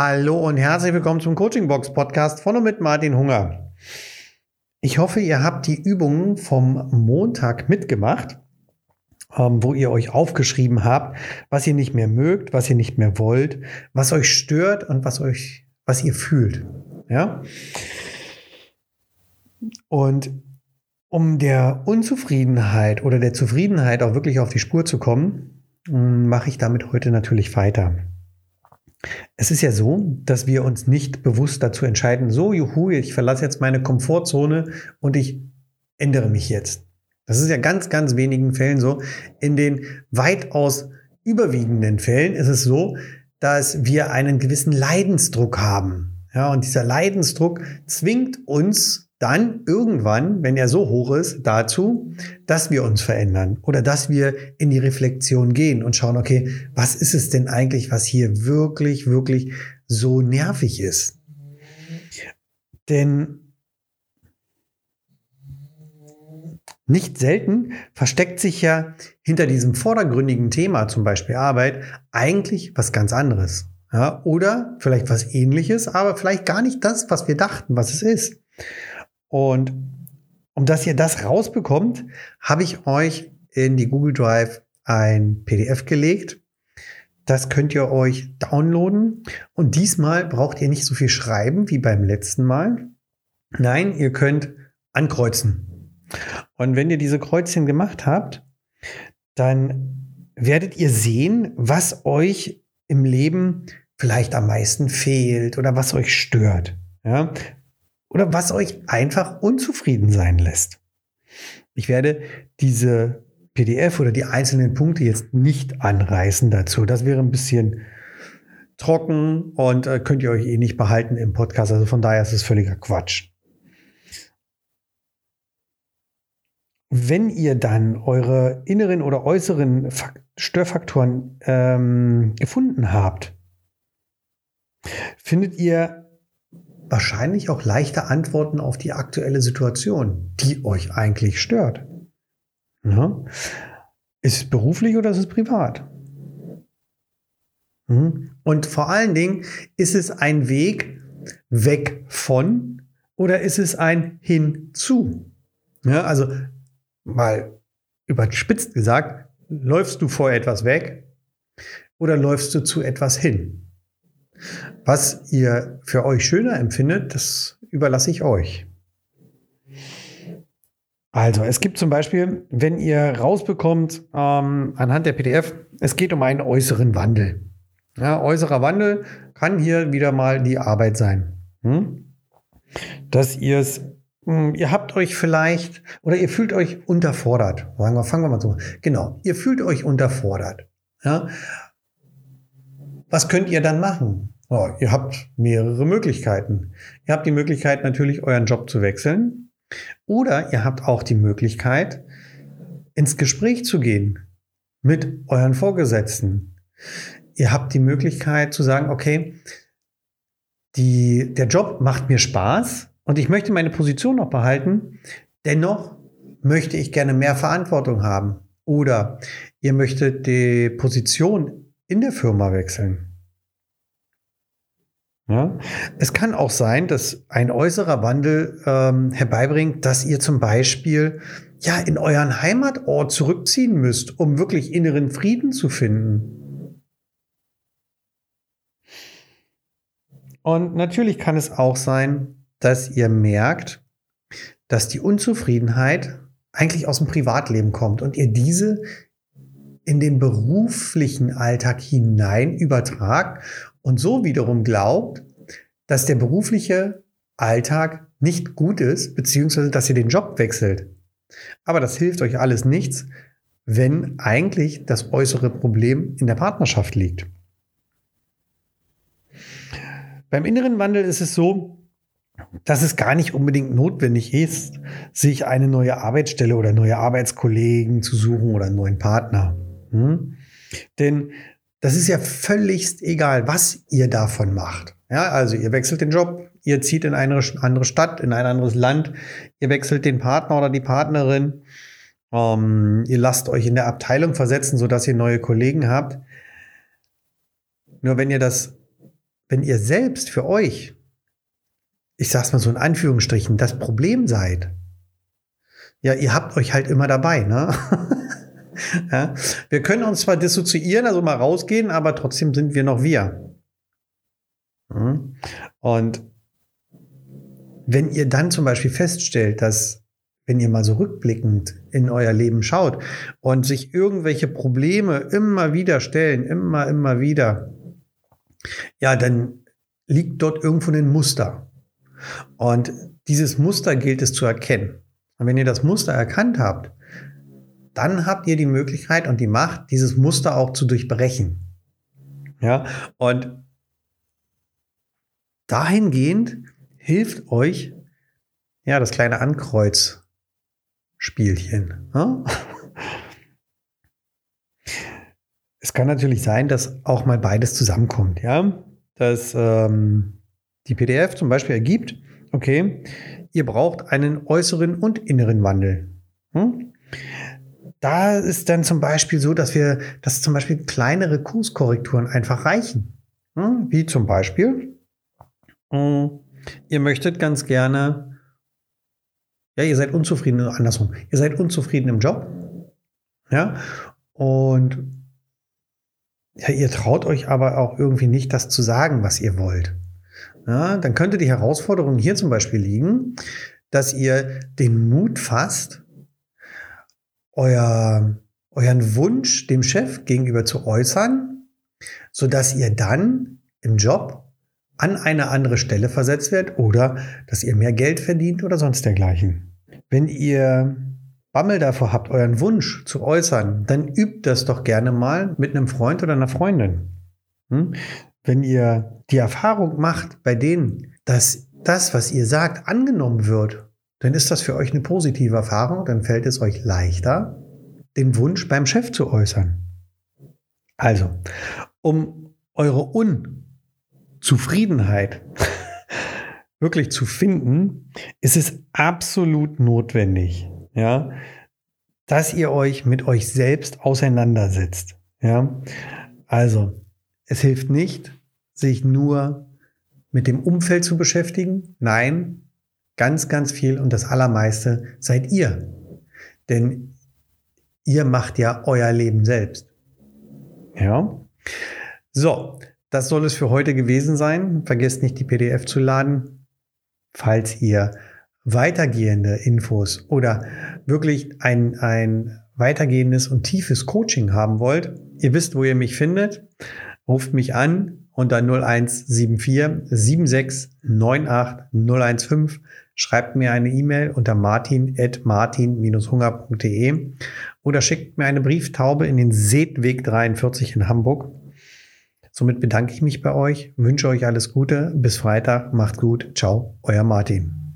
Hallo und herzlich willkommen zum Coaching Box Podcast von und mit Martin Hunger. Ich hoffe, ihr habt die Übungen vom Montag mitgemacht, ähm, wo ihr euch aufgeschrieben habt, was ihr nicht mehr mögt, was ihr nicht mehr wollt, was euch stört und was euch, was ihr fühlt. Ja? Und um der Unzufriedenheit oder der Zufriedenheit auch wirklich auf die Spur zu kommen, mache ich damit heute natürlich weiter. Es ist ja so, dass wir uns nicht bewusst dazu entscheiden, so, juhu, ich verlasse jetzt meine Komfortzone und ich ändere mich jetzt. Das ist ja ganz, ganz wenigen Fällen so. In den weitaus überwiegenden Fällen ist es so, dass wir einen gewissen Leidensdruck haben. Ja, und dieser Leidensdruck zwingt uns dann irgendwann, wenn er so hoch ist, dazu, dass wir uns verändern oder dass wir in die Reflexion gehen und schauen, okay, was ist es denn eigentlich, was hier wirklich, wirklich so nervig ist? Denn nicht selten versteckt sich ja hinter diesem vordergründigen Thema, zum Beispiel Arbeit, eigentlich was ganz anderes. Ja, oder vielleicht was ähnliches, aber vielleicht gar nicht das, was wir dachten, was es ist. Und um dass ihr das rausbekommt, habe ich euch in die Google Drive ein PDF gelegt. Das könnt ihr euch downloaden. Und diesmal braucht ihr nicht so viel schreiben wie beim letzten Mal. Nein, ihr könnt ankreuzen. Und wenn ihr diese Kreuzchen gemacht habt, dann werdet ihr sehen, was euch im Leben vielleicht am meisten fehlt oder was euch stört. Ja, oder was euch einfach unzufrieden sein lässt. Ich werde diese PDF oder die einzelnen Punkte jetzt nicht anreißen dazu. Das wäre ein bisschen trocken und äh, könnt ihr euch eh nicht behalten im Podcast. Also von daher ist es völliger Quatsch. Wenn ihr dann eure inneren oder äußeren Störfaktoren ähm, gefunden habt, findet ihr wahrscheinlich auch leichte Antworten auf die aktuelle Situation, die euch eigentlich stört. Ja? Ist es beruflich oder ist es privat? Hm? Und vor allen Dingen, ist es ein Weg weg von oder ist es ein hinzu? Ja, also mal überspitzt gesagt, läufst du vor etwas weg oder läufst du zu etwas hin? Was ihr für euch schöner empfindet, das überlasse ich euch. Also, es gibt zum Beispiel, wenn ihr rausbekommt ähm, anhand der PDF, es geht um einen äußeren Wandel. Ja, äußerer Wandel kann hier wieder mal die Arbeit sein. Hm? Dass ihr es, hm, ihr habt euch vielleicht oder ihr fühlt euch unterfordert. Sagen wir, fangen wir mal so. Genau, ihr fühlt euch unterfordert. Ja? Was könnt ihr dann machen? Oh, ihr habt mehrere Möglichkeiten. Ihr habt die Möglichkeit natürlich euren Job zu wechseln oder ihr habt auch die Möglichkeit ins Gespräch zu gehen mit euren Vorgesetzten. Ihr habt die Möglichkeit zu sagen, okay, die, der Job macht mir Spaß und ich möchte meine Position noch behalten. Dennoch möchte ich gerne mehr Verantwortung haben. Oder ihr möchtet die Position in der Firma wechseln. Ja? Es kann auch sein, dass ein äußerer Wandel ähm, herbeibringt, dass ihr zum Beispiel ja in euren Heimatort zurückziehen müsst, um wirklich inneren Frieden zu finden. Und natürlich kann es auch sein, dass ihr merkt, dass die Unzufriedenheit eigentlich aus dem Privatleben kommt und ihr diese in den beruflichen Alltag hinein übertragt und so wiederum glaubt, dass der berufliche Alltag nicht gut ist, beziehungsweise dass ihr den Job wechselt. Aber das hilft euch alles nichts, wenn eigentlich das äußere Problem in der Partnerschaft liegt. Beim inneren Wandel ist es so, dass es gar nicht unbedingt notwendig ist, sich eine neue Arbeitsstelle oder neue Arbeitskollegen zu suchen oder einen neuen Partner. Hm? Denn das ist ja völligst egal, was ihr davon macht. Ja, also ihr wechselt den Job, ihr zieht in eine andere Stadt, in ein anderes Land, ihr wechselt den Partner oder die Partnerin, ähm, ihr lasst euch in der Abteilung versetzen, sodass ihr neue Kollegen habt. Nur wenn ihr das wenn ihr selbst für euch, ich sag's mal so in Anführungsstrichen, das Problem seid, ja, ihr habt euch halt immer dabei, ne? ja, wir können uns zwar dissoziieren, also mal rausgehen, aber trotzdem sind wir noch wir. Hm? Und wenn ihr dann zum Beispiel feststellt, dass wenn ihr mal so rückblickend in euer Leben schaut und sich irgendwelche Probleme immer wieder stellen, immer, immer wieder, ja, dann liegt dort irgendwo ein Muster. Und dieses Muster gilt es zu erkennen. Und wenn ihr das Muster erkannt habt, dann habt ihr die Möglichkeit und die Macht, dieses Muster auch zu durchbrechen. Ja, und dahingehend hilft euch ja das kleine Ankreuz Spielchen. Ne? Es kann natürlich sein, dass auch mal beides zusammenkommt, ja. Dass ähm, die PDF zum Beispiel ergibt, okay, ihr braucht einen äußeren und inneren Wandel. Hm? Da ist dann zum Beispiel so, dass wir, dass zum Beispiel kleinere Kurskorrekturen einfach reichen. Hm? Wie zum Beispiel, hm, ihr möchtet ganz gerne ja, ihr seid unzufrieden, andersrum. Ihr seid unzufrieden im Job. Ja, und ja, ihr traut euch aber auch irgendwie nicht, das zu sagen, was ihr wollt. Ja, dann könnte die Herausforderung hier zum Beispiel liegen, dass ihr den Mut fasst, euer, euren Wunsch dem Chef gegenüber zu äußern, sodass ihr dann im Job an eine andere Stelle versetzt werdet oder dass ihr mehr Geld verdient oder sonst dergleichen. Wenn ihr Bammel davor habt, euren Wunsch zu äußern, dann übt das doch gerne mal mit einem Freund oder einer Freundin. Hm? Wenn ihr die Erfahrung macht bei denen, dass das, was ihr sagt, angenommen wird, dann ist das für euch eine positive Erfahrung, dann fällt es euch leichter, den Wunsch beim Chef zu äußern. Also, um eure Unzufriedenheit wirklich zu finden, ist es absolut notwendig, ja, dass ihr euch mit euch selbst auseinandersetzt. Ja, also es hilft nicht, sich nur mit dem Umfeld zu beschäftigen. Nein, ganz, ganz viel und das Allermeiste seid ihr. Denn ihr macht ja euer Leben selbst. Ja. So, das soll es für heute gewesen sein. Vergesst nicht, die PDF zu laden. Falls ihr weitergehende Infos oder wirklich ein, ein weitergehendes und tiefes Coaching haben wollt, ihr wisst, wo ihr mich findet. Ruft mich an unter 0174 76 98 015. Schreibt mir eine E-Mail unter martin.martin-hunger.de oder schickt mir eine Brieftaube in den Seetweg 43 in Hamburg. Somit bedanke ich mich bei euch, wünsche euch alles Gute. Bis Freitag. Macht gut. Ciao. Euer Martin.